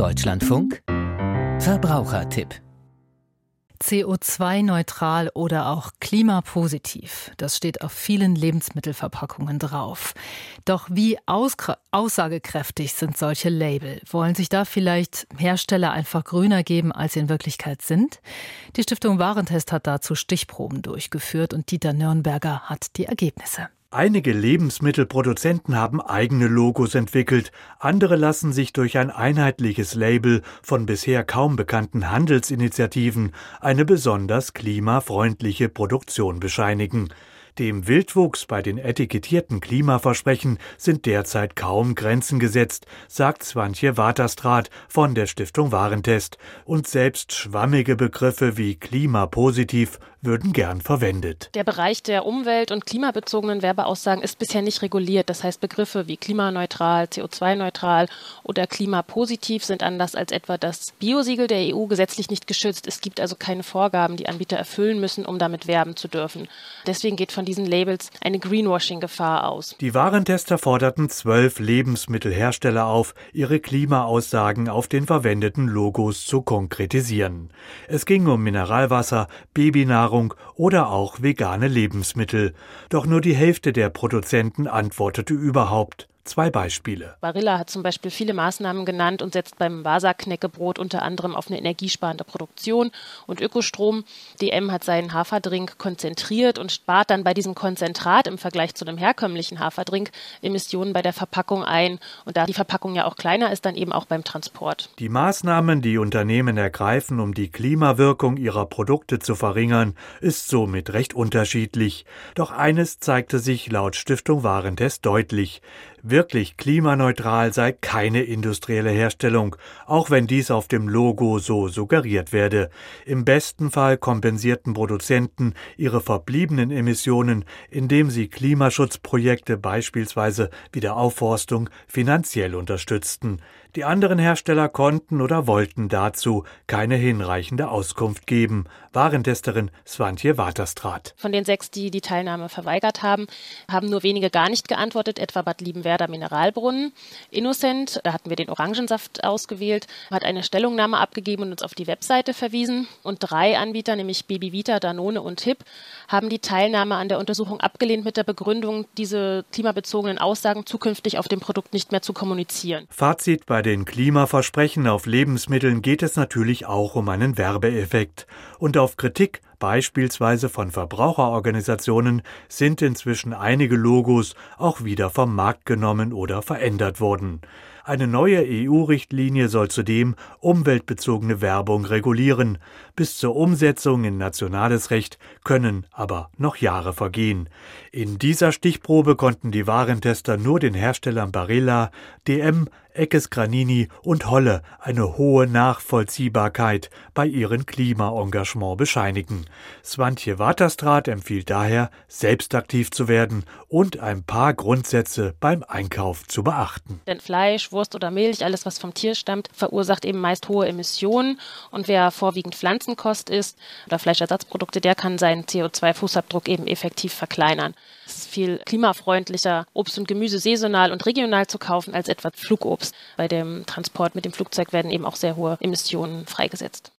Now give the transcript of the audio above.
Deutschlandfunk Verbrauchertipp CO2-neutral oder auch klimapositiv. Das steht auf vielen Lebensmittelverpackungen drauf. Doch wie aussagekräftig sind solche Label? Wollen sich da vielleicht Hersteller einfach grüner geben, als sie in Wirklichkeit sind? Die Stiftung Warentest hat dazu Stichproben durchgeführt und Dieter Nürnberger hat die Ergebnisse. Einige Lebensmittelproduzenten haben eigene Logos entwickelt, andere lassen sich durch ein einheitliches Label von bisher kaum bekannten Handelsinitiativen eine besonders klimafreundliche Produktion bescheinigen. Dem Wildwuchs bei den etikettierten Klimaversprechen sind derzeit kaum Grenzen gesetzt, sagt Swantje Waterstraat von der Stiftung Warentest. Und selbst schwammige Begriffe wie klimapositiv würden gern verwendet. Der Bereich der umwelt- und klimabezogenen Werbeaussagen ist bisher nicht reguliert. Das heißt, Begriffe wie klimaneutral, CO2-neutral oder klimapositiv sind anders als etwa das Biosiegel der EU gesetzlich nicht geschützt. Es gibt also keine Vorgaben, die Anbieter erfüllen müssen, um damit werben zu dürfen. Deswegen geht von diesen Labels eine Greenwashing-Gefahr aus. Die Warentester forderten zwölf Lebensmittelhersteller auf, ihre Klimaaussagen auf den verwendeten Logos zu konkretisieren. Es ging um Mineralwasser, Babynahrung oder auch vegane Lebensmittel. Doch nur die Hälfte der Produzenten antwortete überhaupt. Zwei Beispiele. Barilla hat zum Beispiel viele Maßnahmen genannt und setzt beim Vasa-Knäckebrot unter anderem auf eine energiesparende Produktion und Ökostrom. DM hat seinen Haferdrink konzentriert und spart dann bei diesem Konzentrat im Vergleich zu einem herkömmlichen Haferdrink Emissionen bei der Verpackung ein. Und da die Verpackung ja auch kleiner ist, dann eben auch beim Transport. Die Maßnahmen, die Unternehmen ergreifen, um die Klimawirkung ihrer Produkte zu verringern, ist somit recht unterschiedlich. Doch eines zeigte sich laut Stiftung Warentest deutlich. Wirklich klimaneutral sei keine industrielle Herstellung, auch wenn dies auf dem Logo so suggeriert werde. Im besten Fall kompensierten Produzenten ihre verbliebenen Emissionen, indem sie Klimaschutzprojekte beispielsweise wie der Aufforstung finanziell unterstützten. Die anderen Hersteller konnten oder wollten dazu keine hinreichende Auskunft geben. Warentesterin Swantje Waterstraat. Von den sechs, die die Teilnahme verweigert haben, haben nur wenige gar nicht geantwortet, etwa Bad Liebenwerder Mineralbrunnen. Innocent, da hatten wir den Orangensaft ausgewählt, hat eine Stellungnahme abgegeben und uns auf die Webseite verwiesen. Und drei Anbieter, nämlich Baby Vita, Danone und HIP, haben die Teilnahme an der Untersuchung abgelehnt mit der Begründung, diese klimabezogenen Aussagen zukünftig auf dem Produkt nicht mehr zu kommunizieren. Fazit bei den Klimaversprechen auf Lebensmitteln geht es natürlich auch um einen Werbeeffekt. Und auf Kritik beispielsweise von Verbraucherorganisationen, sind inzwischen einige Logos auch wieder vom Markt genommen oder verändert worden. Eine neue EU-Richtlinie soll zudem umweltbezogene Werbung regulieren. Bis zur Umsetzung in nationales Recht können aber noch Jahre vergehen. In dieser Stichprobe konnten die Warentester nur den Herstellern Barilla, DM, Eckes Granini und Holle eine hohe Nachvollziehbarkeit bei ihren Klimaengagement bescheinigen. Swantje Waterstraat empfiehlt daher, selbst aktiv zu werden und ein paar Grundsätze beim Einkauf zu beachten. Denn Fleisch, Wurst oder Milch, alles was vom Tier stammt, verursacht eben meist hohe Emissionen und wer vorwiegend Pflanzenkost isst oder Fleischersatzprodukte, der kann seinen CO2-Fußabdruck eben effektiv verkleinern. Es ist viel klimafreundlicher, Obst und Gemüse saisonal und regional zu kaufen als etwa Flugobst. Bei dem Transport mit dem Flugzeug werden eben auch sehr hohe Emissionen freigesetzt.